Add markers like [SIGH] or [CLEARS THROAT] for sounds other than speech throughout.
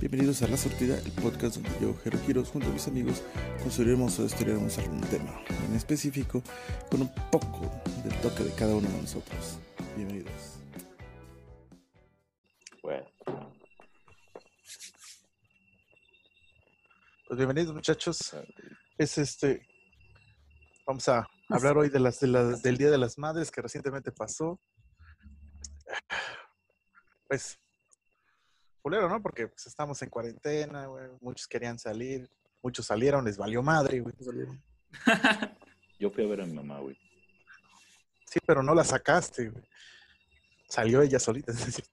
Bienvenidos a La Sortida, el podcast donde yo, Jero Quiroz, junto a mis amigos, construiremos o destruiremos algún tema, en específico, con un poco del toque de cada uno de nosotros. Bienvenidos. Bueno, Pues bienvenidos muchachos. Es este. Vamos a hablar hoy de las- del Día de las Madres que recientemente pasó. Pues, culero, ¿no? Porque pues, estamos en cuarentena, güey. Muchos querían salir, muchos salieron, les valió madre, güey. [LAUGHS] yo fui a ver a mi mamá, güey. Sí, pero no la sacaste, güey. Salió ella solita. [LAUGHS] es decir,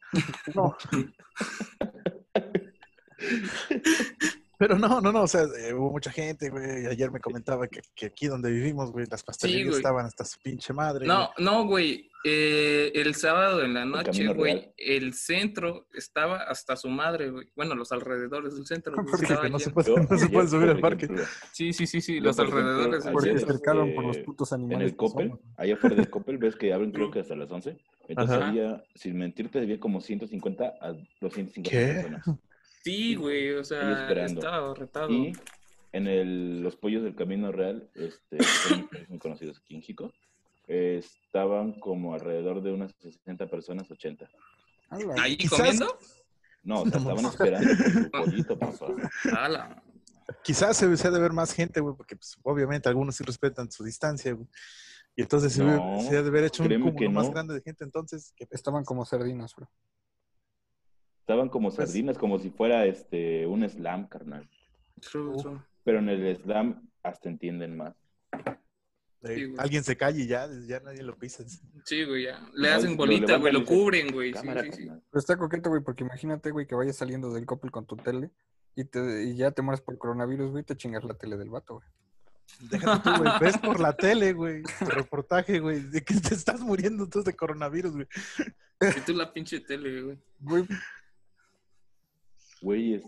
no. [LAUGHS] Pero no, no, no, o sea, eh, hubo mucha gente, güey. Ayer me comentaba que, que aquí donde vivimos, güey, las pastelerías güey. estaban hasta su pinche madre. No, no, güey. Eh, el sábado en la noche, güey, Real. el centro estaba hasta su madre, güey. Bueno, los alrededores del centro. güey, [LAUGHS] Porque estaba no se puede, no se puede subir al parque. ejemplo, Sí, sí, sí, sí, los ejemplo, alrededores. del ayer, Porque se cercaron por los eh, putos En animales. el que Coppel, allá afuera del [LAUGHS] Coppel, ves que abren creo que hasta las 11. Entonces Ajá. había, sin mentirte, había como 150 a 250 ¿Qué? personas. Sí, güey, o sea, estaba retado. Y en el, los pollos del Camino Real, este, son [LAUGHS] muy conocidos aquí en Jico, eh, estaban como alrededor de unas 60 personas, 80. Ala, ¿Ahí comiendo? No, o [LAUGHS] sea, No estaban esperando por su pollito, papá. Ala. Quizás se, se ha de ver más gente, güey, porque pues, obviamente algunos sí respetan su distancia, güey. Y entonces se, No, se ha de haber hecho un cúmulo más grande de gente entonces. Que, Estaban como sardinas, bro. Estaban como Pues- sardinas, como si fuera este un slam, carnal. True, Uf. true. Pero en el slam hasta entienden más. eh, Sí, alguien se calle y ya, ya nadie lo pisa. Sí, güey, ya. Le No, hacen lo bolita, güey, lo cubren, güey. Sí, Cámara, sí. Pero está coqueto, güey, porque imagínate, güey, que vayas saliendo del Coppel con tu tele y, te, y ya te mueres por coronavirus, güey, te chingas la tele del vato, güey. Déjate tú, güey. Ves por la tele, güey. Tu reportaje, güey, de que te estás muriendo tú de coronavirus, güey. Y tú la pinche tele, güey. Güey, Güeyes,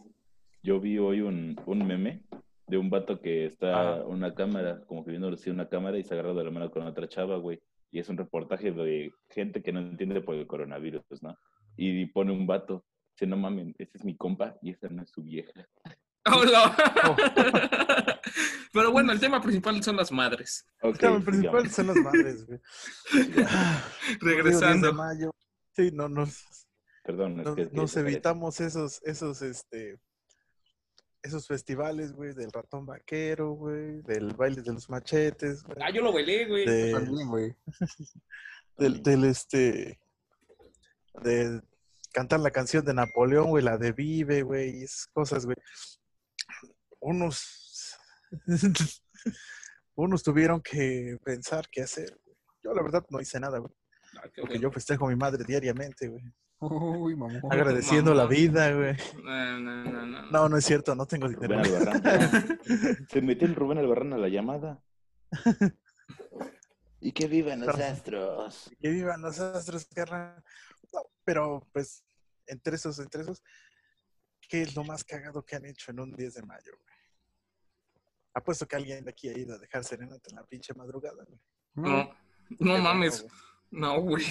yo vi hoy un, un meme de un vato que está Ah. una cámara, como que viendo así una cámara y se agarra de la mano con otra chava, güey. Y es un reportaje de gente que no entiende por el coronavirus, ¿no? Y pone un vato, dice, no mames, ese es mi compa y esa no es su vieja. Hola. [LAUGHS] Oh. [LAUGHS] Pero bueno, el tema principal son las madres. El tema principal son las madres, güey. [LAUGHS] Digo, 10 de Regresando. mayo. Sí, no, nos, Perdón, es nos, que... nos evitamos esos, esos, este, esos festivales, güey, del ratón vaquero, güey, del baile de los machetes, güey, Ah, yo lo bailé, güey. de- también, güey. [LAUGHS] del, del, este, de cantar la canción de Napoleón, güey, la de Vive, güey, y esas cosas, güey. Unos, [LAUGHS] unos tuvieron que pensar qué hacer. güey. Yo, la verdad, no hice nada, güey, Ah, porque bueno. yo festejo a mi madre diariamente, güey, Uy, mamá. agradeciendo la vida, güey. No, no, no, no. No, no es cierto, no tengo dinero. Rubén Albarrán. [LAUGHS] Se metió el Rubén Albarrán a la llamada. y que vivan los astros. Que vivan los astros, carnal. No, pero, pues, entre esos, entre esos, ¿qué es lo más cagado que han hecho en un 10 de mayo, güey? Apuesto que alguien de aquí ha ido a dejar serenata en la pinche madrugada, güey. No, no mames. bueno, No, güey.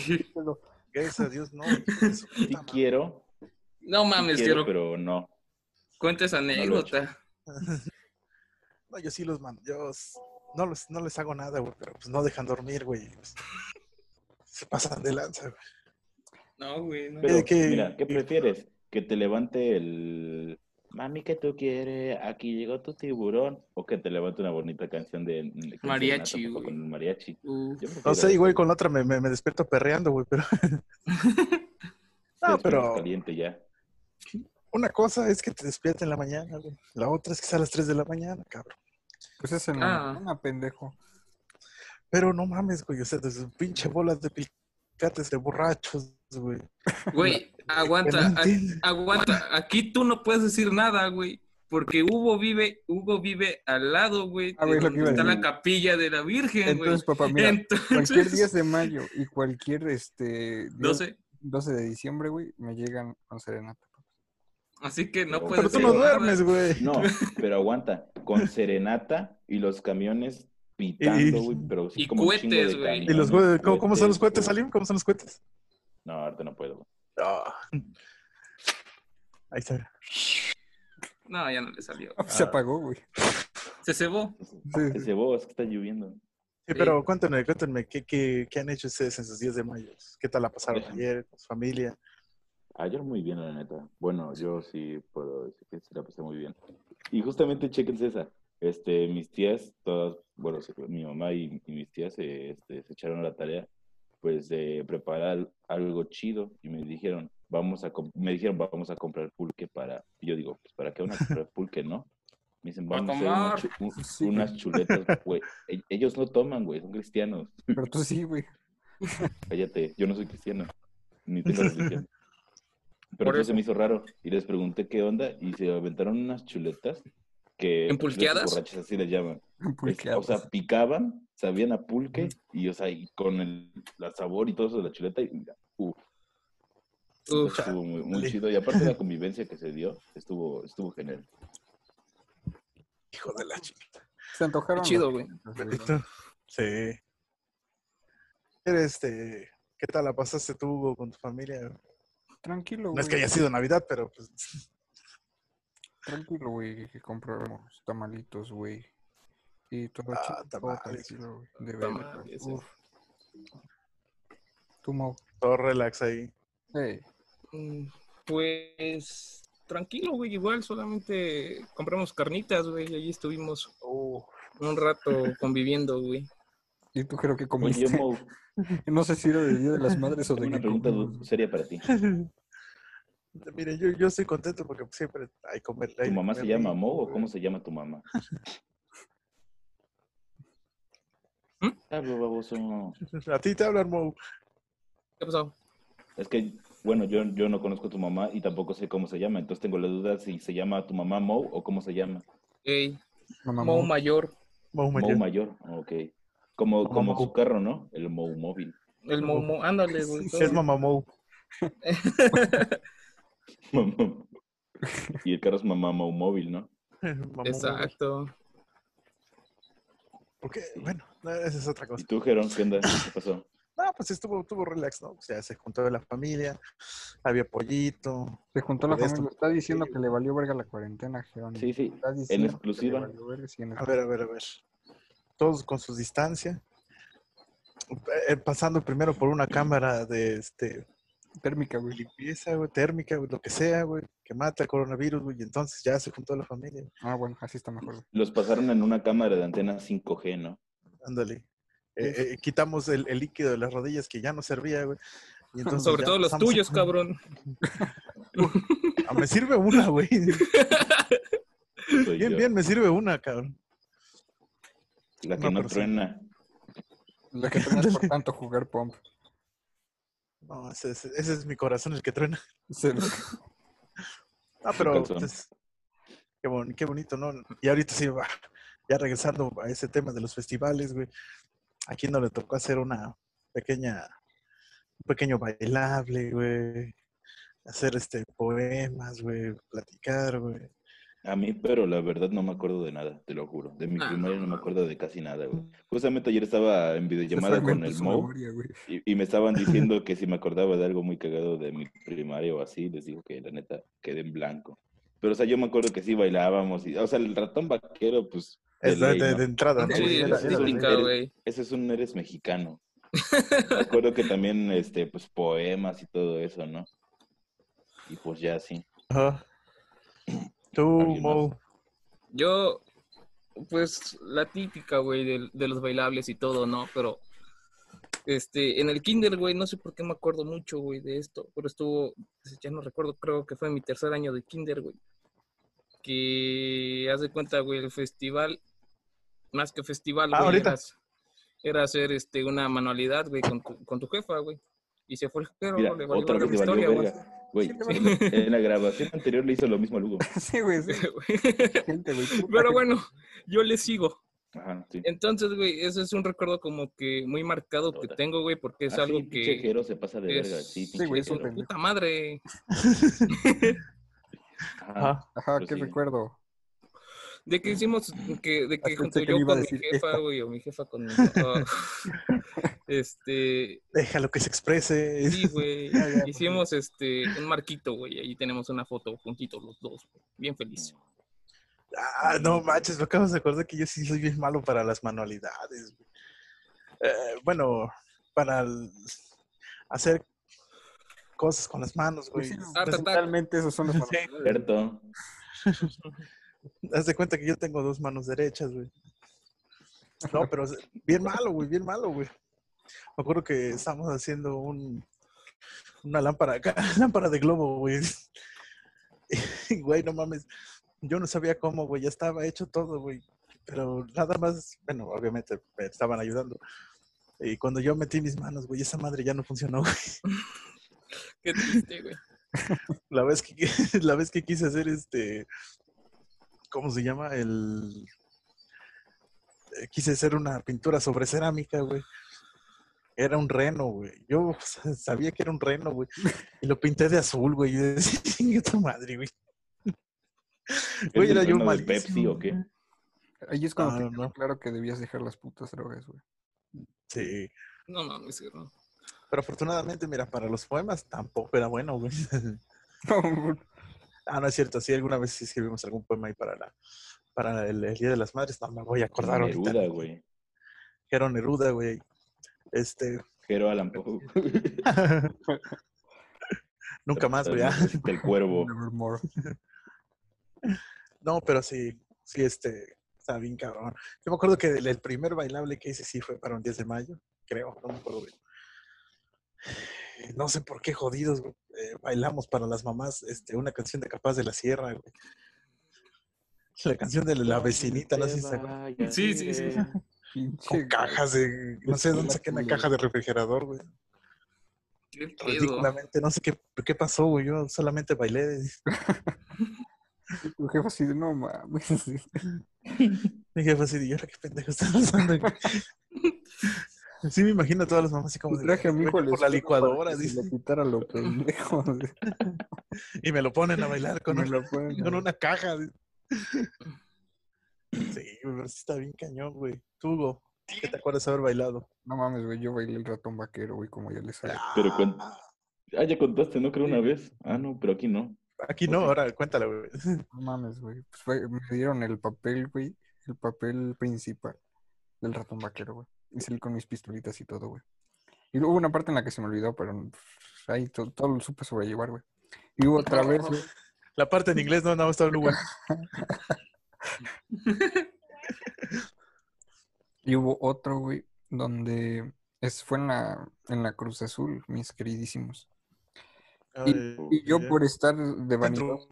Gracias a Dios, no. [LAUGHS] Sí madre. quiero, No sí mames, quiero, quiero. pero no. Cuenta esa anécdota. [LAUGHS] No, yo sí los mando. Yo no, los, no les hago nada, güey, pero pues no dejan dormir, güey. pues, se pasan de lanza, güey. No, güey. No. Pero, que- mira, ¿qué prefieres? ¿Que te levante el mami que tú quieres? Aquí llegó tu tiburón. ¿O que te levante una bonita canción de, de con Mariachi, güey. Con mariachi. No sé, igual con la otra me, me, me despierto perreando, güey, pero... [LAUGHS] No, pero caliente ya. una cosa es que te despiertes en la mañana, güey. La otra es que sea a las 3 de la mañana, cabrón. Pues es en Ah. la pendejo. Pero no mames, güey, o sea, desde pinche bolas de picates de borrachos, güey. Güey, [LAUGHS] aguanta. A- aguanta. Aquí tú no puedes decir nada, güey. Porque Hugo vive, Hugo vive al lado, güey, Ah, güey, está la capilla de la Virgen, güey. Entonces, papá, mira, cualquier Entonces, [LAUGHS] 10 de mayo y cualquier este 10 12. 12 de diciembre, güey, me llegan con serenata. Así que no Pero puedes Pero tú no duermes, güey. No, pero [LAUGHS] aguanta. Con serenata y los camiones pitando, güey. Pero sí Y como cohetes, güey. ¿Y los güey, ¿cómo, cómo son los cohetes. Salim? ¿Cómo son los cohetes? No, ahorita no puedo. güey. Ah. Ahí está. No, ya no le salió. Se apagó, güey. Se cebó. Sí, Se cebó, es que está lloviendo. Sí, pero cuéntenme, cuéntenme, ¿qué, qué, qué han hecho ustedes en sus días de mayo? ¿Qué tal la pasaron ayer con su familia? Ayer muy bien, la neta. Bueno, yo sí puedo decir que sí la pasé muy bien. Y justamente, chequense esa. Este, mis tías, todas, bueno, mi mamá y, y mis tías se, este, se echaron a la tarea, pues, de preparar algo chido y me dijeron, vamos a, me dijeron, vamos a comprar pulque para, y yo digo, pues, ¿para qué van a comprar pulque, no? Me dicen, vamos a hacer unas, tomar. chu- un- [LAUGHS] Sí. unas chuletas, güey. E- Ellos no toman, güey, son cristianos. Pero tú sí, güey. [LAUGHS] Cállate, yo no soy cristiano, ni tengo [LAUGHS] religión. Pero entonces eso. se me hizo raro y les pregunté qué onda y se aventaron unas chuletas que así les llaman. Es- o sea, picaban, sabían a pulque y, o sea, y con el la sabor y todo eso de la chuleta y mira, uf, Uf. estuvo muy, chido y aparte la convivencia que se dio estuvo estuvo genial. Hijo de la chica. Se antojaron. Qué chido, güey. Sí. Eres, Este, ¿Qué tal la pasaste tú, Hugo, con tu familia? Tranquilo, güey. No es que haya sido Navidad, pero pues Tranquilo, güey, que compramos tamalitos, güey. Y todo Ah, todo tamales. tranquilo, güey. De verdad. Uf. Tú, Mau. todo relax ahí. Ey, Mm, Pues tranquilo, güey. Igual solamente compramos carnitas, güey. Y allí estuvimos un rato conviviendo, güey. ¿Y tú creo que Oye, comiste? Mo, [LAUGHS] No sé si era de Día de las Madres o de una pregunta seria para ti. [LAUGHS] Mire, yo, yo estoy contento porque siempre hay comer. hay ¿Tu mamá se llama Mo o cómo se llama tu mamá? [LAUGHS] ¿Mm? Hablo, baboso. A ti te hablan, Mo. ¿Qué pasó? Es que, bueno, yo, yo no conozco a tu mamá y tampoco sé cómo se llama, entonces tengo la duda si se llama tu mamá Mo o cómo se llama. Ey, Mamá Mo Mau. mayor. Mo Mo mayor. mayor, ok. Como, Mamá como Mo. su carro, ¿no? El Mo móvil. El Mo, Mo- ándale, güey. Es mamá [LAUGHS] [LAUGHS] Y el carro es mamá Mo móvil, ¿no? Exacto. Porque, bueno, no, esa es otra ¿Y cosa. tú, Gerón, qué onda? ¿Qué pasó? No, pues estuvo, estuvo relax, ¿no? O sea, se juntó la familia, había pollito. Se juntó la de familia. Está diciendo que le valió verga la cuarentena, Jerónimo. Sí, sí. Le exclusiva. verga, sí, en A ver, a ver, a ver. Todos con su distancia. Eh, pasando primero por una cámara de este Térmica, güey. limpieza, güey, térmica, güey, lo que sea, güey, que mata el coronavirus, güey, y entonces ya se juntó la familia. Ah, bueno, así está mejor. güey. Los pasaron en una cámara de antena 5G, ¿no? Ándale. Eh, eh, quitamos el, el líquido de las rodillas que ya no servía, güey. y entonces Sobre todo los a- tuyos, [LAUGHS] cabrón. Ah, me sirve una, güey. Soy Bien, yo. bien, me sirve una, cabrón. La que No, no, pero sí. truena. La que tengas por tanto jugar pomp. No, ese, ese- ese es mi corazón el que truena. [LAUGHS] Ah, pero calzón. pues, qué, bon- qué bonito, ¿no? Y ahorita sí, va, ya regresando a ese tema de los festivales, güey. ¿A quién no le tocó hacer una pequeña, un pequeño bailable, güey? Hacer este poemas, güey, platicar, güey. A mí, pero la verdad no me acuerdo de nada, te lo juro. De mi Ah, primaria no me acuerdo de casi nada, güey. Justamente ayer estaba en videollamada con el Mo memoria, y, y me estaban [LAUGHS] diciendo que si me acordaba de algo muy cagado de mi primaria o así, les digo que la neta quedé en blanco. Pero, o sea, yo me acuerdo que sí bailábamos y, o sea, el ratón vaquero, pues, de Es de, ley, de- ¿no? de entrada, ¿no? Sí, era- Era- de típica. Ese es un eres mexicano. Me [LAUGHS] acuerdo que también, este, pues, poemas y todo eso, ¿no? Y pues ya sí. Ajá. Tú, ¿Alguien Mo. Yo, pues, la típica, güey, de, de los bailables y todo, ¿no? Pero, este, en el kinder, güey, no sé por qué me acuerdo mucho, güey, de esto, pero estuvo, ya no recuerdo, creo que fue mi tercer año de kinder, güey. Que, haz de cuenta, güey, el festival, más que festival, Ah, güey, ahorita. era, era hacer, este, una manualidad, güey, con tu, con tu jefa, güey. Y se fue el Mira, le valió otra vez valió historia, güey. Güey, [LAUGHS] en, la- grabación anterior le hizo lo mismo al Hugo. [LAUGHS] Sí, güey. sí, gente, [LAUGHS] güey. Pero bueno, yo le sigo. Ajá, sí. Entonces, güey, ese es un recuerdo como que muy marcado que tengo, güey, porque es Ah, algo sí, que se pasa de es- verga, sí, sí, güey, es puta madre. Ajá. Ajá. Ajá, Pues qué sí. recuerdo. De que hicimos, que, de que Ah, junto que yo con mi jefa, esta. güey, o mi jefa con mi papá, [LAUGHS] este, Déjalo que se exprese. sí, güey, [LAUGHS] hicimos este, un marquito, güey, ahí tenemos una foto juntitos los dos, güey, bien feliz. Ah, no manches, me acabo de acordar que yo sí soy bien malo para las manualidades. güey. Eh, bueno, para el- hacer cosas con las manos, güey. Attack. Realmente esos son los [LAUGHS] Sí. Cierto. Haz de cuenta que yo tengo dos manos derechas, güey. No, pero bien malo, güey, bien malo, güey. Me acuerdo que estábamos haciendo un, una lámpara acá, [LAUGHS] lámpara de globo, güey. Y, güey, no mames. Yo no sabía cómo, güey. Ya estaba hecho todo, güey. Pero nada más, bueno, obviamente me estaban ayudando. Y cuando yo metí mis manos, güey, esa madre ya no funcionó, güey. Qué triste, güey. La vez que, [LAUGHS] la vez que quise hacer este, ¿cómo se llama? El, eh, quise hacer una pintura sobre cerámica, güey. Era un reno, güey. Yo [LAUGHS] sabía que era un reno, güey. Y lo pinté de azul, güey. Y decía, [LAUGHS] "Chingue tu madre, güey. Güey, ¿Es el era yo malísimo. Pepsi o qué? Ahí es cuando Ah, te no. claro que debías dejar las putas drogas, güey. Sí. No mames, güey, no. Pero afortunadamente, mira, para los poemas tampoco era bueno, güey. [LAUGHS] Ah, no es cierto. Sí, alguna vez escribimos algún poema ahí para la, para el, el Día de las Madres. No me voy a acordar ahorita. Neruda, güey. Jero Neruda, güey. Este, Jero Allan Poe. [LAUGHS] nunca más, güey. ah. El cuervo. [LAUGHS] Nevermore. [LAUGHS] No, pero sí, sí, este, está bien cabrón. Yo me acuerdo que el, el primer bailable que hice sí fue para un 10 de mayo, creo, no me acuerdo bien. No sé por qué jodidos, güey. Eh, bailamos para las mamás este, una canción de Capaz de la Sierra, güey. La canción de la vecinita, no sé si se. Sí, sí, sí. Con cajas de, no sé dónde saqué una caja de refrigerador, güey. Ridículamente, no sé qué, qué pasó, güey. Yo solamente bailé. Tu [LAUGHS] jefa así de no mames. Mi jefe así de, "¿Y ahora qué pendejo está pasando? [LAUGHS] Sí, me imagino a todas las mamás así como Traje a mi hijo "Vete por la licuadora, dice, le quitara lo pendejo. [LAUGHS] [LAUGHS] y me lo ponen a bailar con, una caja. [LAUGHS] Sí, güey, pero sí está bien cañón, güey. Tú, Hugo, ¿qué te acuerdas de haber bailado? No mames, güey, yo bailé el ratón vaquero, güey, como ya les sabía. Pero cuen- Ah, ya contaste, ¿no? Creo una vez. Ah, no, pero aquí no. Aquí no, ahora cuéntalo, güey. No mames, güey. Pues fue- me dieron el papel, güey, el papel principal del ratón vaquero, güey. Y salí con mis pistolitas y todo, güey. Y hubo una parte en la que se me olvidó, pero pues, ahí to- todo, lo supe sobrellevar, güey. Y hubo otra vez, güey. [LAUGHS] La parte en inglés no, no, está en Hugo. Y hubo otro, güey, donde es, fue en la, en la Cruz Azul, mis queridísimos. Ay, Y yo por estar de vanidoso.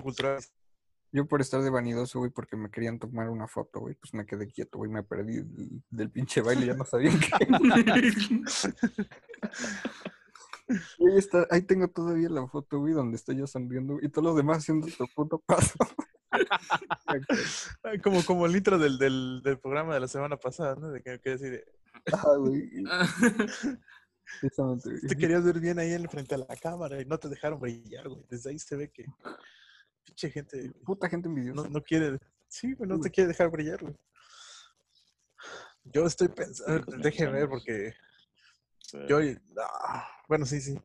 Yo por estar de vanidoso, güey, porque me querían tomar una foto, güey, pues me quedé quieto, güey, me perdí del, del pinche baile, ya no sabía qué. [LAUGHS] Ahí está, ahí tengo todavía la foto, güey, donde estoy yo sonriendo y todos los demás haciendo su puto paso. Como, como el intro del, del, del programa de la semana pasada, ¿no? De que, que decir, Ah, güey. te querías ver bien ahí en frente a la cámara y no te dejaron brillar, güey. Desde ahí se ve que pinche gente Puta gente envidiosa. no, no quiere, sí, güey, no te quiere dejar brillar, güey. Yo estoy pensando, Ricos déjeme ver porque yo, ah, bueno, sí, sí.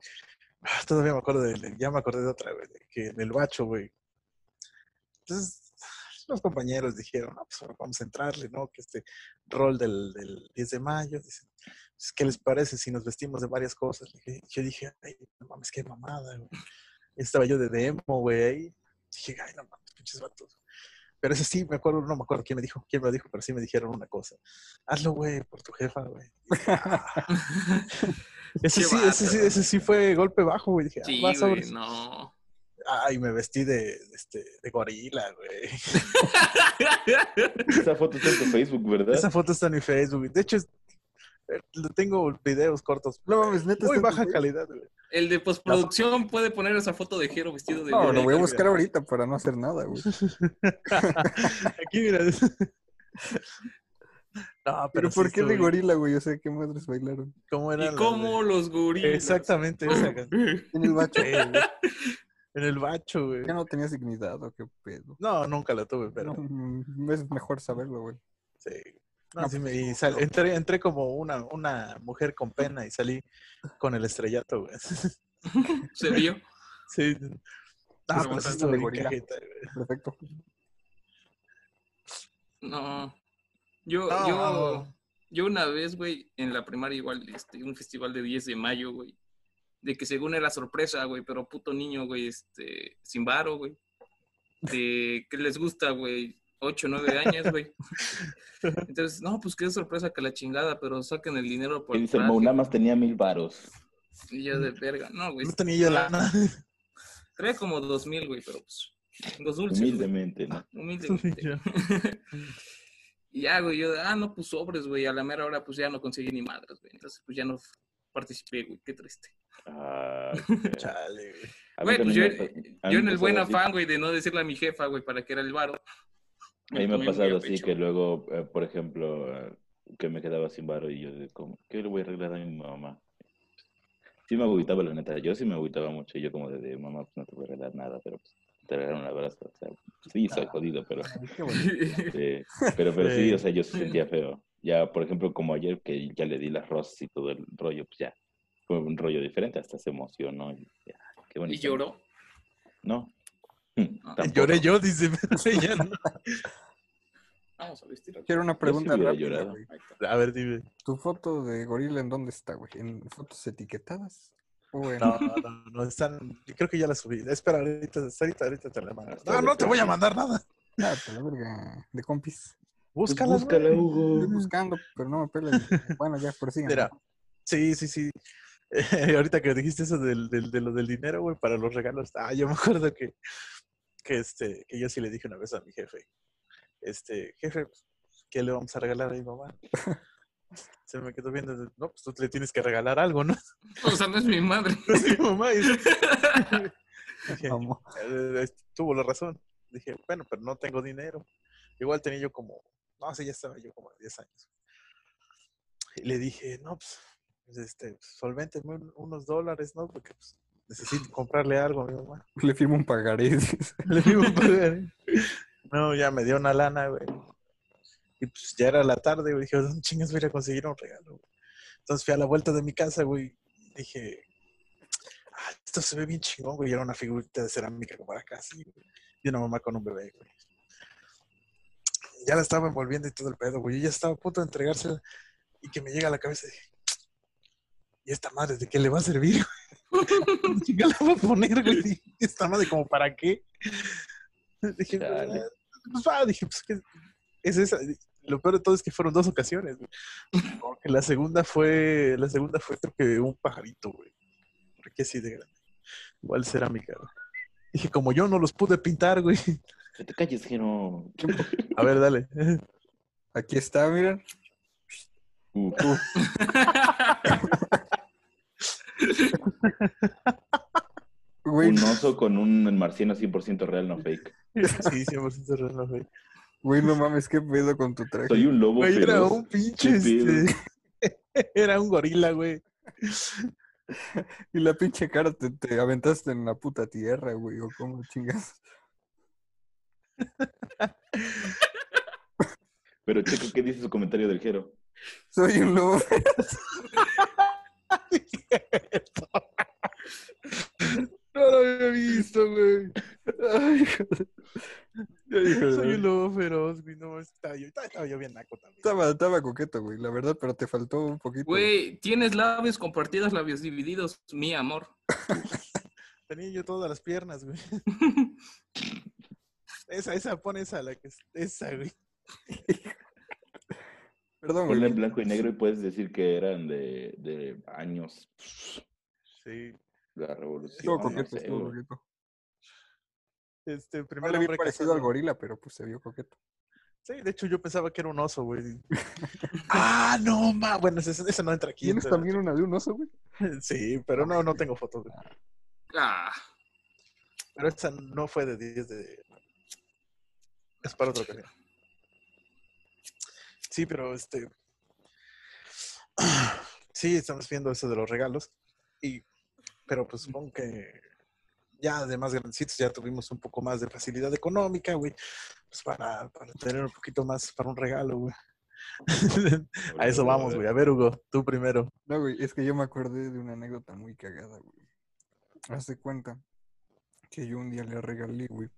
Ah, Todavía me acuerdo de, ya me acordé de otra, güey, de que en el bacho, güey. Entonces, los compañeros dijeron, no, pues vamos a entrarle, ¿no? Que este rol del, del 10 de mayo, dicen, pues, ¿qué les parece si nos vestimos de varias cosas? Yo dije, ay, no mames, qué mamada, güey. Estaba yo de demo, güey, ahí. Dije, ay, no mames, pinches vatos. Pero ese sí, me acuerdo, no me acuerdo quién me dijo, quién me lo dijo, pero sí me dijeron una cosa. Hazlo, güey, por tu jefa, güey. [LAUGHS] Ese Qué sí, ese sí, ese sí fue golpe bajo, güey. Dije, ah, Sí, va, güey, no. Ay, me vestí de, de, este, de gorila, güey. [LAUGHS] Esa foto está en tu Facebook, ¿verdad? Esa foto está en mi Facebook. De hecho, es- lo tengo videos cortos. No mames, neta. Muy baja calidad, güey. El de postproducción puede poner esa foto de Jero vestido de No, lo voy a buscar mira. ahorita para no hacer nada, güey. [LAUGHS] Aquí, mira. No, Pero pero ¿por qué de estuvo- gorila, güey? O sea, ¿qué madres bailaron? ¿Cómo era ¿Y de- cómo los gorilas? Exactamente, esa canción. [LAUGHS] En el bacho. Güey. En el bacho, güey. Ya no tenías dignidad, ¿o qué pedo? No, nunca la tuve, pero No, mm, es mejor saberlo, güey. sí. No, sí me- y sal- entré, entré como una, una mujer con pena y salí con el estrellato, güey. [LAUGHS] Se vio. [LAUGHS] Sí. Ah, estuvo de gorila. cajeta. Perfecto. No. Yo, No, yo, yo una vez, güey, en la primaria igual, este, un festival de 10 de mayo, güey. De que según era sorpresa, güey, pero puto niño, güey, este, sin varo, güey. De que les gusta, güey, 8, 9 años, güey. Entonces, no, pues qué sorpresa que la chingada, pero saquen el dinero por Y el dice, traje. Mounamas tenía mil varos. Y yo de verga, no, güey. No tenía yo lana. Trae como dos mil, güey, pero pues, los dulces. Humildemente, ¿no? Humildemente. [LAUGHS] y ya, güey, yo, ah, no, pues sobres, güey. A la mera hora, pues ya no conseguí ni madres, güey. Entonces, pues ya no participé, güey. Qué triste. Ah, [LAUGHS] Chale, güey. Güey, pues yo, me yo en el buen afán, güey, de no decirle a mi jefa, güey, para que era el varo. A mí me ha pasado así que luego, eh, por ejemplo, eh, que me quedaba sin varo y yo de como, ¿qué le voy a arreglar a mi mamá? Sí me agüitaba, la neta. Yo sí me agüitaba mucho. y Yo como de, de, mamá, pues no te voy a arreglar nada, pero pues te regalaron un abrazo. O sea, sí, soy jodido, pero, [LAUGHS] eh, pero, pero sí, o sea, yo sí sentía feo. Ya, por ejemplo, como ayer que ya le di las rosas y todo el rollo, pues ya fue un rollo diferente, hasta se emocionó. Y, ya, qué bonito. y lloró. No. Ah. Tampoco. Lloré yo, dice. [LAUGHS] Vamos a vestir. Quiero una pregunta rápida, güey. A ver, dime. ¿Tu foto de gorila en dónde está, güey? ¿En fotos etiquetadas? ¿O en- No, no, no, no, están. yo Creo que ya la subí. Espera, ahorita, ahorita, ahorita te la mando. Hasta No, no te voy a mandar nada. Ah, te la verga, de compis. Pues Búscala. güey. Hugo. Estoy buscando, pero no me pelan. Bueno, ya, por Mira, sí, sí, sí. Eh, [LAUGHS] ahorita que dijiste eso del, del, de lo del dinero, güey, para los regalos. Ah, yo me acuerdo que, que, este, que yo sí le dije una vez a mi jefe. Este, jefe, ¿qué le vamos a regalar a mi mamá? [LAUGHS] Se me quedó viendo. No, pues tú le tienes que regalar algo, ¿no? O sea, no es mi madre. [LAUGHS] Sí, mamá. Y [LAUGHS] dije, eh, tuvo la razón. Dije, bueno, pero no tengo dinero. Igual tenía yo como, no sé, ya estaba yo como de 10 años. Y le dije, no, pues, pues, este, solvénteme un- unos dólares, ¿no? Porque pues, necesito comprarle algo a mi mamá. Le firmo un pagaré. dices. [LAUGHS] Le digo, "Pagar". no, ya me dio una lana, güey. Y pues ya era la tarde, güey. Dije, ¿dónde chingas voy a ir a conseguir un regalo? güey?". Entonces fui a la vuelta de mi casa, güey. Dije, ah, esto se ve bien chingón, güey. Y Era una figurita de cerámica como para acá, así, güey. Y una mamá con un bebé, güey. Ya la estaba envolviendo y todo el pedo, güey. Yo ya estaba a punto de entregársela. Y que me llega a la cabeza, dije, ¿y esta madre de qué le va a servir? güey? ¿Cómo chinga la va a poner, güey? ¿Esta madre como para qué? Dije, pues, Chale. ah, pues va, dije, pues ¿qué es esa. Lo peor de todo es que fueron dos ocasiones, güey. Porque la segunda fue, la segunda fue creo que un pajarito, güey. Porque así de grande. Igual cerámica, güey. Dije, como yo no los pude pintar, güey. Que te calles, que no. A ver, dale. Aquí está, miren. Uf, [LAUGHS] Güey, un oso con un marciano 100% real, no fake. Sí, 100% real, güey. güey, no mames, qué pedo con tu traje. Soy un lobo Güey, era un pinche, este... [LAUGHS] Era un gorila, güey. Y la pinche cara te, te aventaste en la puta tierra, güey, o cómo chingas. Pero checo, ¿qué dice su comentario del Jero? Soy un lobo. [LAUGHS] [LAUGHS] No lo había visto, güey. Ay, Soy un lobo feroz, güey. No, estaba yo, estaba yo bien naco también. Estaba, estaba coqueto, güey, la verdad, pero te faltó un poquito. Güey, tienes labios compartidos, labios divididos, mi amor. [LAUGHS] Tenía yo todas las piernas, güey. [LAUGHS] Esa, esa, pon esa, la que es esa, güey. Perdón, Ponle en blanco y negro y puedes decir que eran de, de años. Sí. La revolución. Estuvo no coqueto, sé, coqueto. Este, No primer le vi parecido al gorila, pero pues se vio coqueto. Sí, de hecho yo pensaba que era un oso, güey. [LAUGHS] ah, no, ma. Bueno, ese, ese no entra aquí. ¿Tienes pero- también una de un oso, güey? [LAUGHS] Sí, pero no, no tengo fotos. güey. Ah, Pero esa no fue de 10 de... Es para otra ocasión. Sí, pero este... [CLEARS THROAT] Sí, estamos viendo eso de los regalos. Y... Pero pues supongo que ya de más grandecitos ya tuvimos un poco más de facilidad económica, güey. Pues para, para tener un poquito más para un regalo, güey. [LAUGHS] A eso vamos, güey. A ver, Hugo, tú primero. No, güey, es que yo me acordé de una anécdota muy cagada, güey. Haz de cuenta que yo un día le regalé, güey,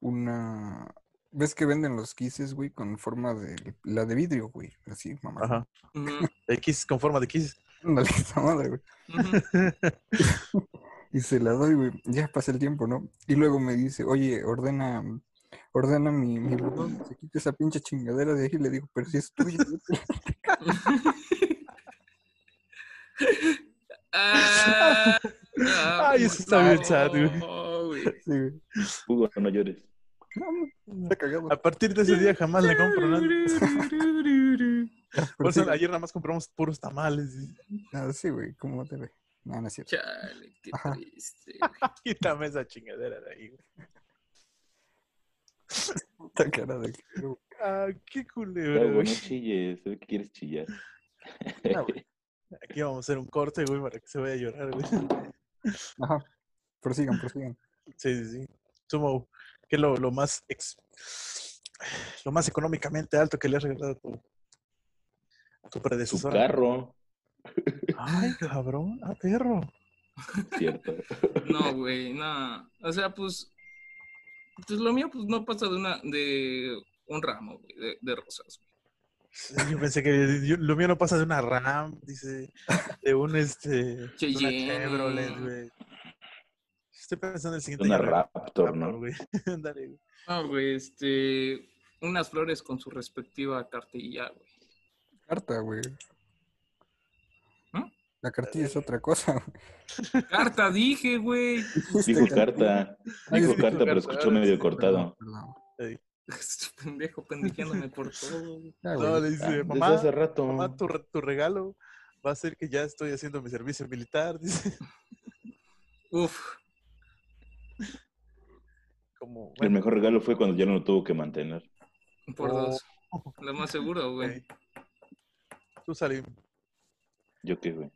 una, ves que venden los quises, güey, con forma de la de vidrio, güey. Así, mamá. Ajá. X [LAUGHS] con forma de. Ándale, [LAUGHS] esa madre, güey. [LAUGHS] Y se la doy, güey. Ya pasa el tiempo, ¿no? Y luego me dice, oye, ordena, ordena mi, mi botón, se quita esa pinche chingadera de ahí. Y le digo, pero si es tuya. Ah, Ay, eso está bien no, güey. Sí, güey. Hugo, no llores. A partir de ese día jamás le compro nada. [LAUGHS] Por eso ayer nada más compramos puros tamales. ah, sí, güey, ¿cómo te ve? No, no es cierto. Chale, qué Ajá. triste. güey. [LAUGHS] Quítame esa chingadera de ahí, güey. [LAUGHS] Esta cara de Ah, qué culero, Hugo, no güey. chilles. Se ve que quieres chillar. ah, güey. Aquí vamos a hacer un corte, güey, para que se vaya a llorar, güey. Ajá. Prosigan, prosigan. Sí, sí, sí. Sumo, ¿qué es lo, lo más ex- lo más económicamente alto que le has regalado a tu, a tu Su predecesor? carro. Ay, cabrón, ah, perro. Cierto. No, güey, no. O sea, pues, pues lo mío pues no pasa de una de un ramo, güey, de, de rosas. güey. Yo pensé que yo- lo mío no pasa de una RAM, dice, de un este, de una Cheyenne. Chevrolet, güey. Estoy pensando en el siguiente. Una año, Raptor, ¿no? güey. [LAUGHS] Dale, güey. No, güey, este, unas flores con su respectiva cartilla, güey. Carta, güey. ¿Ah? La cartilla es otra cosa, güey. [LAUGHS] Carta dije, güey. Dijo carta. [LAUGHS] Dijo carta, pero escuchó medio cortado. Perdón. Este pendejo pendejeándome por todo, güey. Ya, No, le Ah, dice, Desde mamá, hace rato. mamá tu, tu regalo va a ser que ya estoy haciendo mi servicio militar, dice. Uf, Como, El mejor regalo fue cuando ya no lo tuvo que mantener. por Oh. dos. Lo más seguro, güey. Tú, Salim, Yo qué, güey.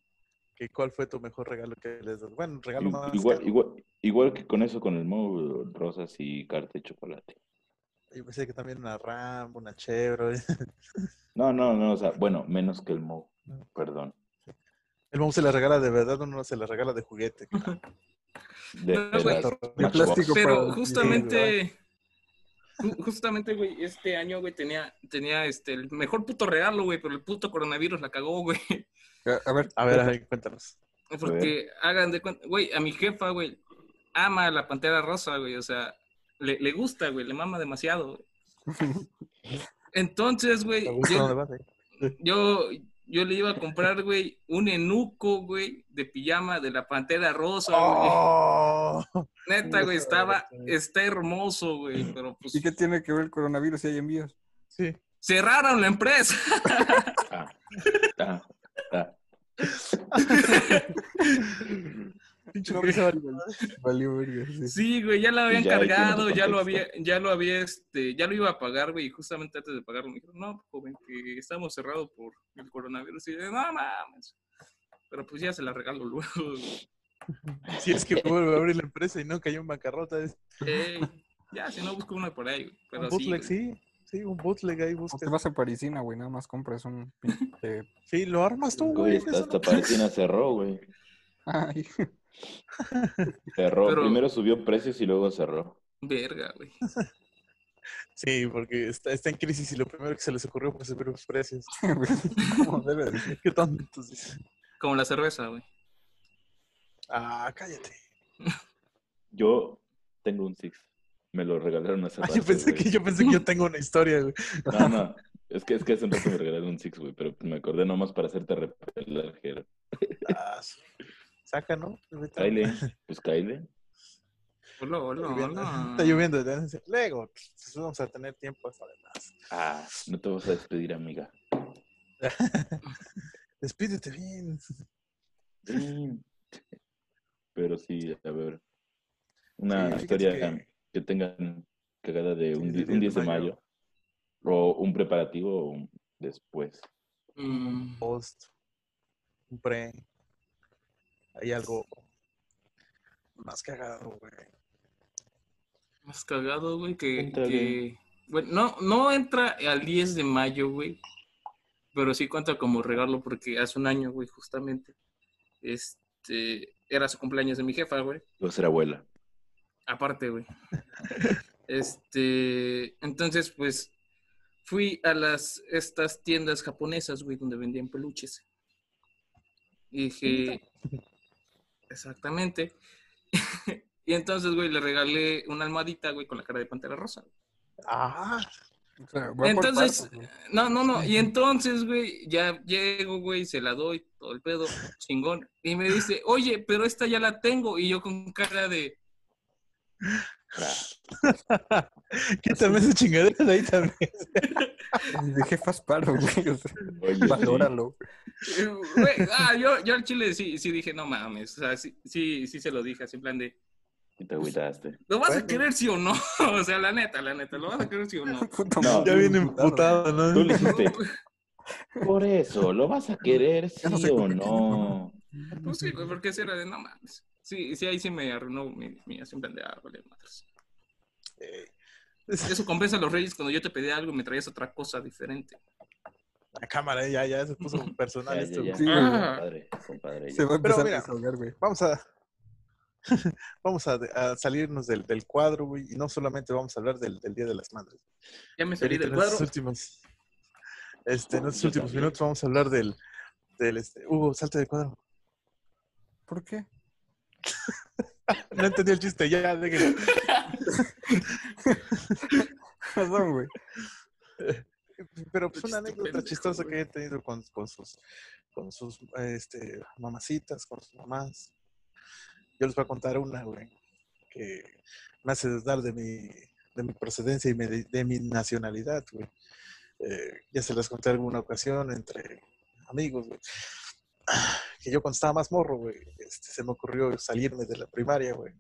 ¿qué, ¿cuál fue tu mejor regalo que les das? Bueno, regalo I- más Igual, caro. igual, igual que con eso, con el modo rosas y carta de chocolate. Yo pensé que también una RAM, una Chevrolet. [LAUGHS] No, no, no, o sea, bueno, menos que el Mo. Perdón. El Mouse se la regala de verdad, uno se la regala de juguete. [LAUGHS] De, No, de güey. las De Matchbox. plástico Pero para- justamente, ju- justamente, güey, este año, güey, tenía, tenía este, el mejor puto regalo, güey, pero el puto coronavirus la cagó, güey. A ver, A ver, a ver, cuéntanos. Porque hagan de cuenta, güey, a mi jefa, güey, ama a la pantera rosa, güey, o sea, le, le gusta, güey, le mama demasiado. güey. [LAUGHS] Entonces, güey, yo, yo le iba a comprar, güey, un enuco, güey, de pijama de la pantera rosa, güey. ¡Oh! [LAUGHS] Neta, güey, estaba, está hermoso, güey, pero pues ¿y qué tiene que ver el coronavirus si hay envíos? Sí. cerraron la empresa. [LAUGHS] [LAUGHS] Pinche risa vale. Valió verga. sí. Sí, güey, ya lo habían Ya, cargado, ya lo había, ya lo había, este, ya lo iba a pagar, güey, y justamente antes de pagarlo me dijeron, no, joven, que estamos cerrados por el coronavirus. Y yo, no mames. Pero pues ya se la regalo luego. güey. [LAUGHS] Si es que vuelve a abrir la empresa y no cayó en bancarrota. Es ya, si no busco uno por ahí, güey. Pero un sí, bootleg, sí. Sí, un bootleg ahí O buscas. te vas a Parisina, güey, nada más compras un pinche... Sí, lo armas tú, Güey, güey. hasta, eso hasta no- Parisina cerró, güey. Ay, [LAUGHS] Cerró. Pero- Primero subió precios y luego cerró. Verga, güey. [LAUGHS] Sí, porque está, está en crisis y lo primero que se les ocurrió fue subir los precios. [LAUGHS] ¿cómo debe? Qué tontos. dice. Como la cerveza, güey. Ah, cállate. Yo tengo un Six. Me lo regalaron hace Ah, rato, yo pensé güey. que yo pensé que yo tengo una historia, güey. No, no. Es que, es que hace un rato me regalaron un Six, güey, pero me acordé nomás para hacerte repeler, Jero. Ah, Saca, ¿no? Ahorita- Kyle, [LAUGHS] pues Kyle. Hola, [LAUGHS] hola, Está lloviendo, hola. Está lloviendo. Luego, pues, vamos a tener tiempo hasta además. Ah, no te vas a despedir, amiga. [LAUGHS] Despídete bien. Sí. Pero sí, a ver. Una Sí, historia que- que... tengan cagada de un, Sí, di- del un 10 10 de de mayo. mayo. O un preparativo o un después. Mm, Post. Un pre. Hay algo más cagado, güey. Más cagado, güey, que, Bueno, no, no entra al 10 de mayo, güey. Pero sí cuenta como regalo porque hace un año, güey, justamente. Este. Era su cumpleaños de mi jefa, güey. Iba a ser abuela. Aparte, güey. [LAUGHS] Este, entonces, pues, fui a las, estas tiendas japonesas, güey, donde vendían peluches. Y dije, exactamente. [LAUGHS] y entonces, güey, le regalé una almohadita, güey, con la cara de Pantera Rosa. Ah, O sea, Entonces, partes, no, no, no. Y entonces, güey, ya llego, güey, se la doy, todo el pedo, chingón. Y me dice, oye, pero esta ya la tengo. Y yo con cara de, quítame esa chingadera de ahí también. De jefas paro, güey. O sea, Oye, sí. valóralo. eh, güey, ah, yo, yo al chile sí, sí dije, no mames. O sea, sí, sí, sí se lo dije, así en plan de, Y te agüitaste. ¿lo vas a querer sí o no? [LAUGHS] O sea, la neta, la neta, ¿lo vas a querer sí o no? [LAUGHS] Puta No, Ya viene emputado. emputado, Tú ¿no? le dijiste, [LAUGHS] por eso, ¿lo vas a querer sí no sé o por qué no? Pues sí, güey, porque ese era de, no mames. Sí, sí, ahí sí me arruinó mi, mi así en plan de, ah, vale, madres. Eh, Eso compensa a los reyes cuando yo te pedí algo y me traías otra cosa diferente. La cámara, eh, ya, ya se puso [LAUGHS] personal Ya, esto. ya, ya. Sí, güey. Ah. Compadre, compadre. Se va a Pero empezar mira. a desahogar, güey. Vamos a [LAUGHS] vamos a, a salirnos del, del cuadro, güey, y no solamente vamos a hablar del, del Día de las Madres. Ya me salí Ahorita del cuadro. últimos, este, en estos últimos también. minutos vamos a hablar del, del este, Hugo, salte del cuadro. ¿Por qué? No entendí el chiste, ya, déjenlo. Perdón, güey. Pero pues Chiste una anécdota pendejo, chistosa que he tenido con, con sus, con sus este, mamacitas, con sus mamás. Yo les voy a contar una, güey, que me hace dudar de mi, de mi procedencia y me- de, mi nacionalidad, güey. Eh, ya se las conté alguna ocasión entre amigos, güey. Que yo cuando estaba más morro, güey, este, se me ocurrió salirme de la primaria, güey.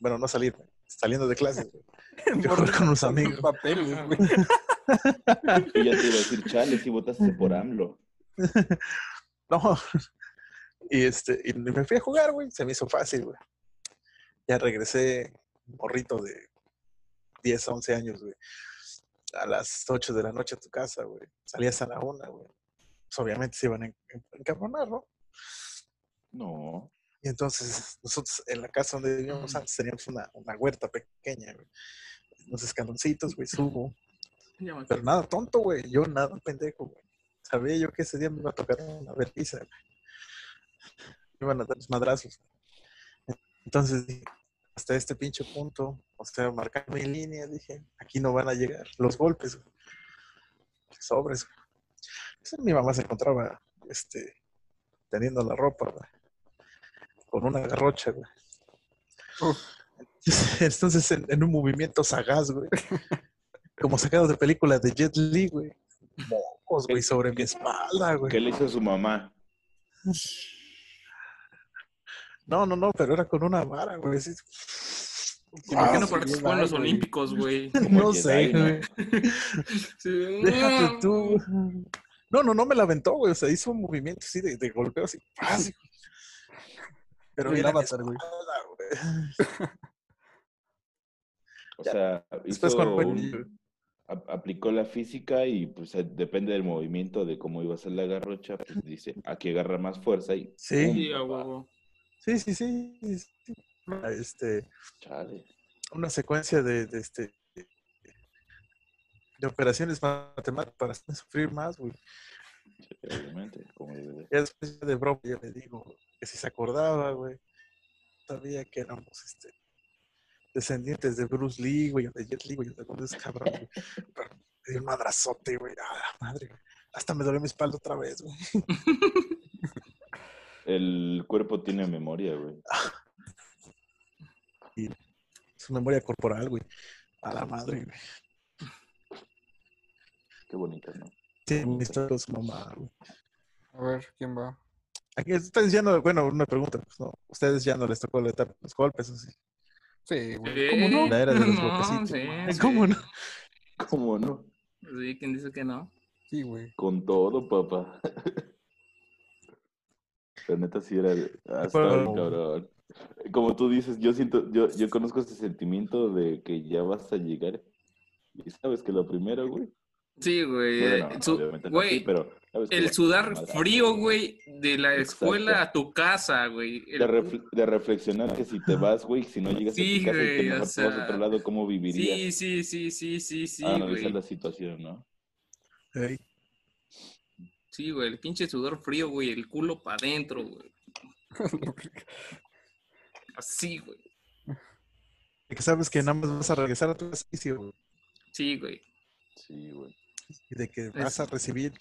Bueno, no salirme, saliendo de clases, güey. [LAUGHS] Morro con unos amigos. Papeles, güey. [LAUGHS] Yo ya te iba a decir, chale, si votaste por AMLO. [LAUGHS] No. Y este, y me fui a jugar, güey. Se me hizo fácil, güey. Ya regresé, morrito de 10, 11 años, güey. A las 8 de la noche a tu casa, güey. Salías a la una, güey. Pues obviamente se iban a en- en- encabronar, ¿no? No. Y entonces nosotros en la casa donde vivíamos antes teníamos una, una huerta pequeña, güey. Unos escaloncitos, güey, subo. Pero nada tonto, güey. Yo nada pendejo, güey. Sabía yo que ese día me iba a tocar una vergüenza, güey. Me iban a dar los madrazos. Entonces dije, hasta este pinche punto, o sea, marcar mi línea, dije, aquí no van a llegar los golpes, güey. Sobres, güey. Entonces, mi mamá se encontraba, este, teniendo la ropa, güey, con una garrocha, güey. [LAUGHS] Entonces, en, en un movimiento sagaz, güey, como sacado de película de Jet Li, güey. Mocos, güey, sobre mi espalda, güey. ¿Qué le hizo su mamá? No, no, no, pero era con una vara, güey. así. ¿Y por qué no Ah, participó en los güey. Olímpicos, güey? [LAUGHS] No Jedi, sé, ¿no? güey. [LAUGHS] Sí. Déjate tú. No, no, no me la aventó, güey. O sea, hizo un movimiento así de, de golpeo, así. ¡paz! [LAUGHS] Pero mi avatar, güey. O sea, [LAUGHS] hizo un- aplicó la física y pues eh, depende del movimiento de cómo iba a ser la garrocha, pues dice, aquí agarra más fuerza y Sí. Sí, a huevo. Sí, sí, sí. sí. Este, Chale. una secuencia de, de este de operaciones matemáticas para sufrir más, güey. Obviamente, como de. Ya después de broma yo le digo que si se acordaba, güey. Sabía que éramos este descendientes de Bruce Lee, güey, o de Jet Li, güey, de es cabrón, güey. Pero me dio un madrazote, güey. Ah, la madre, güey. Hasta me dolió mi espalda otra vez, güey. El cuerpo tiene memoria, güey. Su memoria corporal, güey. A la madre, güey. Qué bonito, ¿no? Sí, con su mamá, güey. A ver, ¿quién va? Aquí ya no, bueno, una pregunta, pues no. Ustedes ya no les tocó la etapa de los golpes, así. Sí, güey. ¿Cómo no? La era de los no, golpecitos. sí, sí. ¿Cómo no? ¿Cómo no? Sí, ¿quién dice que no? Sí, güey. Con todo, papá. [LAUGHS] La neta sí era hasta Bueno. cabrón. Como tú dices, yo siento, yo, yo conozco ese sentimiento de que ya vas a llegar y sabes que lo primero, güey, Sí, güey. Bueno, eh, su- no güey, pero sabes que el sudar madre, frío, güey, de la Exacto. escuela a tu casa, güey. De, El- refle- de reflexionar que si te vas, güey, si no llegas Sí, a tu casa y güey, te mejor vas a otro lado, ¿cómo vivirías? Sí, sí, sí, sí, sí, sí, a analizar güey. la situación, ¿no? Ey, Sí, güey, el pinche sudor frío, güey, el culo para adentro, güey. Así, güey. [LAUGHS] que sabes que nada más vas a regresar a tu servicio güey, Sí, güey. Sí, güey. Y de que vas a recibir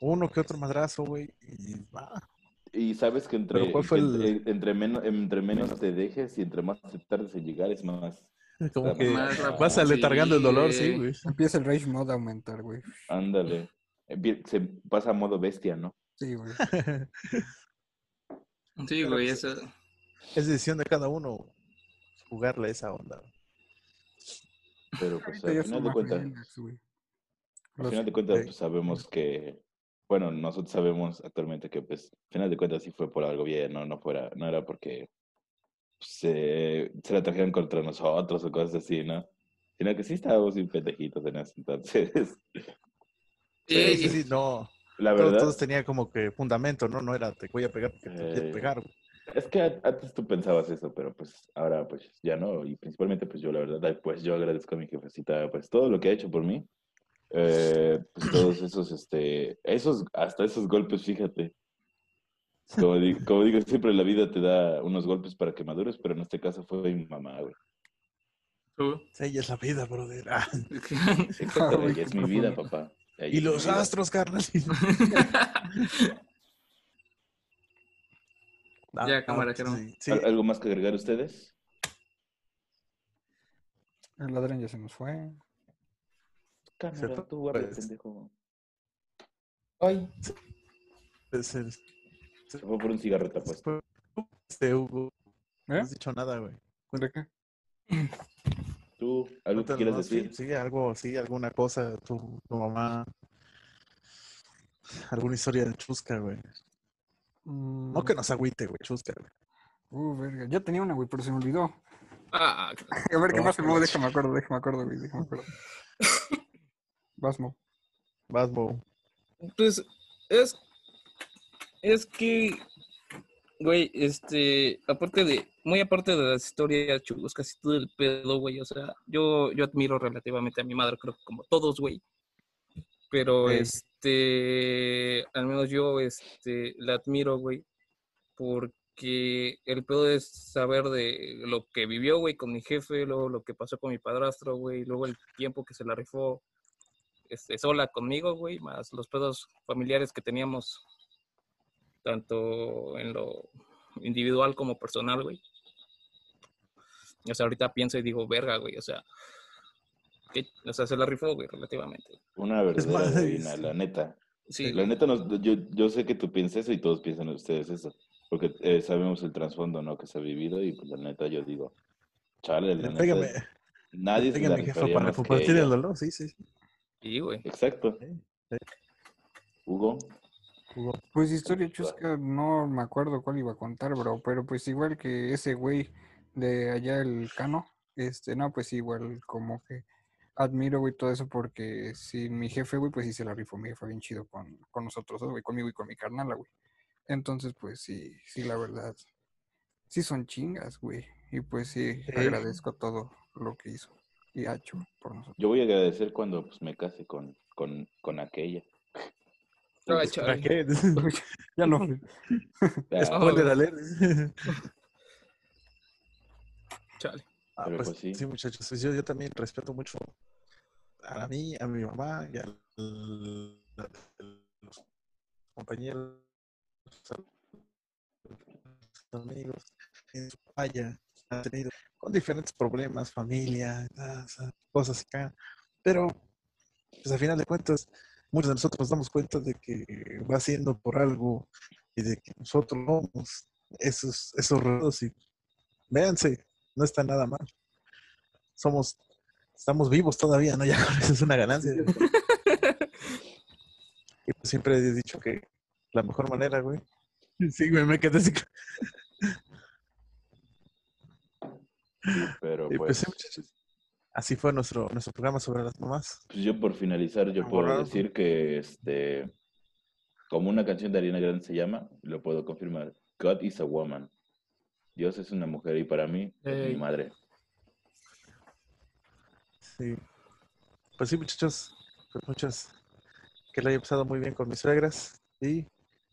uno que otro madrazo, güey, y va. Y sabes que entre, Pero ¿cuál fue el- entre, entre menos, entre menos te dejes y entre más te tardes en llegar es más. [LAUGHS] Como que Más vas aletargando el dolor, sí, güey. Empieza el rage mode a aumentar, güey. Ándale. Empie- Se pasa a modo bestia, ¿no? Sí, güey. [LAUGHS] Sí, güey, eso. Es decisión de cada uno jugarle a esa onda. Pero pues al final de cuentas. Al Los- final de cuentas, Ok. pues sabemos que, bueno, nosotros sabemos actualmente que pues, al final de cuentas sí fue por algo bien, ¿no? No fuera, no era porque pues, se, se la trajeron contra nosotros o cosas así, ¿no? Sino que sí estábamos bien pendejitos en ese entonces. [LAUGHS] Sí, Eh, sí, sí, no. La verdad. todos tenían como que fundamento, ¿no? No era te voy a pegar porque te Eh, quiero pegar. Es que a- antes tú pensabas eso, pero pues ahora pues ya no, y principalmente pues yo la verdad, pues yo agradezco a mi jefecita pues todo lo que ha hecho por mí, eh, pues todos esos, este, esos, hasta esos golpes, fíjate, como, di- como digo, siempre la vida te da unos golpes para que madures, pero en este caso fue mi mamá, güey. tú. Sí, ella es la vida, brother. Ah, güey, ella es mi vida, papá. Ella Y los astros, carnal. [LAUGHS] Ah, Ya, ah, cámara, sí, sí, sí. ¿Al- ¿Algo más que agregar ustedes? El ladrón ya se nos fue. Cámara, tú habla, pues. pendejo. Es el- Se fue por un cigarrito, pues. este, Hugo. No ¿Eh? has dicho nada, güey. ¿De qué? ¿Tú, algo que quieras Cuéntanos, decir? Sí, sí, algo, sí, alguna cosa, tu, tu mamá. Alguna historia chusca, güey. No que nos agüite, güey, chusca, güey. Uh, verga. Ya tenía una, güey, pero se me olvidó. Ah, [LAUGHS] A ver, ¿qué pasa? No, déjame acuerdo, déjame acuerdo, güey, déjame acuerdo. [LAUGHS] Vas, Mo. Vas, Bo. pues es. Es que. Güey, este. Aparte de. Muy aparte de las historias chuscas y todo el pedo, güey. O sea, yo, yo admiro relativamente a mi madre, creo que como todos, güey. Pero Sí. este. Al menos yo, este. La admiro, güey. Porque el pedo es saber de lo que vivió, güey, con mi jefe, luego lo que pasó con mi padrastro, güey, luego el tiempo que se la rifó sola conmigo, güey, más los pedos familiares que teníamos, tanto en lo individual como personal, güey. O sea, ahorita pienso y digo, verga, güey, o sea, que, o sea, se la rifó, güey, relativamente. Una verdadera es- la neta. Sí, La neta, nos- yo, yo sé que tú piensas eso y todos piensan ustedes eso, porque eh, sabemos el trasfondo ¿no? que se ha vivido y pues la neta yo digo, chale, la neta, Pégame, nadie se la jefa, para compartir el dolor, sí, sí. sí. Sí, güey. Exacto. Sí. Hugo, Hugo. Pues historia chusca, no me acuerdo cuál iba a contar, bro, pero pues igual que ese güey de allá, el Cano, este, no, pues igual como que admiro, güey, todo eso porque sin mi jefe, güey, pues sí se la rifó, mi jefe bien chido con, con nosotros, dos, güey, conmigo y con mi carnala, güey. Entonces, pues sí, sí, la verdad, sí son chingas, güey, y pues sí, Sí. agradezco todo lo que hizo y ha hecho por nosotros. yo voy a agradecer cuando pues, me case con, con, con aquella. Ay, ¿Para chale. qué? [LAUGHS] ya no. [LAUGHS] Spoiler alert. Chale. Ah, pues, pues sí. sí. muchachos, pues yo, yo también respeto mucho a mí, a mi mamá y a los compañeros, a los amigos en su han tenido con diferentes problemas, familia, cosas acá, pero pues al final de cuentas, muchos de nosotros nos damos cuenta de que va siendo por algo y de que nosotros somos esos, esos retos y véanse, no está nada mal. Somos, estamos vivos todavía, ¿no? [LAUGHS] Ya eso es una ganancia. [LAUGHS] y pues siempre he dicho que la mejor manera, güey. Sí, güey, me quedé así. [LAUGHS] Pero Y pues pues, sí, muchachos. Así fue nuestro, nuestro programa sobre las mamás. Pues yo por finalizar, yo puedo Borrado. decir que este, como una canción de Ariana Grande se llama, lo puedo confirmar. God is a woman. Dios es una mujer y para mí es mi madre. Sí. Pues sí, muchachos. Pues muchas. Que le haya pasado muy bien con mis suegras. Y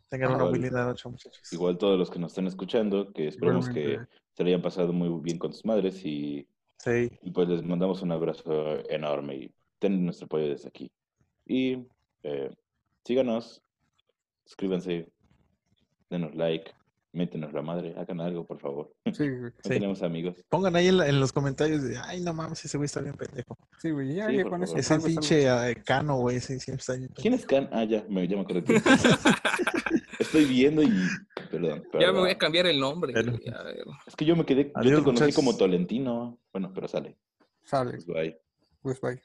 tengan una muy linda noche, muchachos. Igual todos los que nos están escuchando, que esperemos que. Se le hayan pasado muy bien con sus madres y, Sí. y pues les mandamos un abrazo enorme y ten nuestro apoyo desde aquí. Y eh, síganos, suscríbanse, denos like, métenos la madre, hagan algo, por favor. [LAUGHS] Sí, güey. No Sí. tenemos amigos. Pongan ahí en, la- en los comentarios de, ay, no mames, ese güey está bien pendejo. Sí, güey. Ya, Sí, ya con eso. Es el pinche eh, Cano, güey, ese siempre está bien ¿Quién es pendejo. Can? Ah, ya, me, ya me. [LAUGHS] [LAUGHS] Estoy viendo y... Perdón. Ya me voy a cambiar el nombre. Güey, a ver. Es que yo me quedé... yo Adiós, te conocí como Tolentino. Bueno, pero sale. Sale. Pues, bye. Pues bye.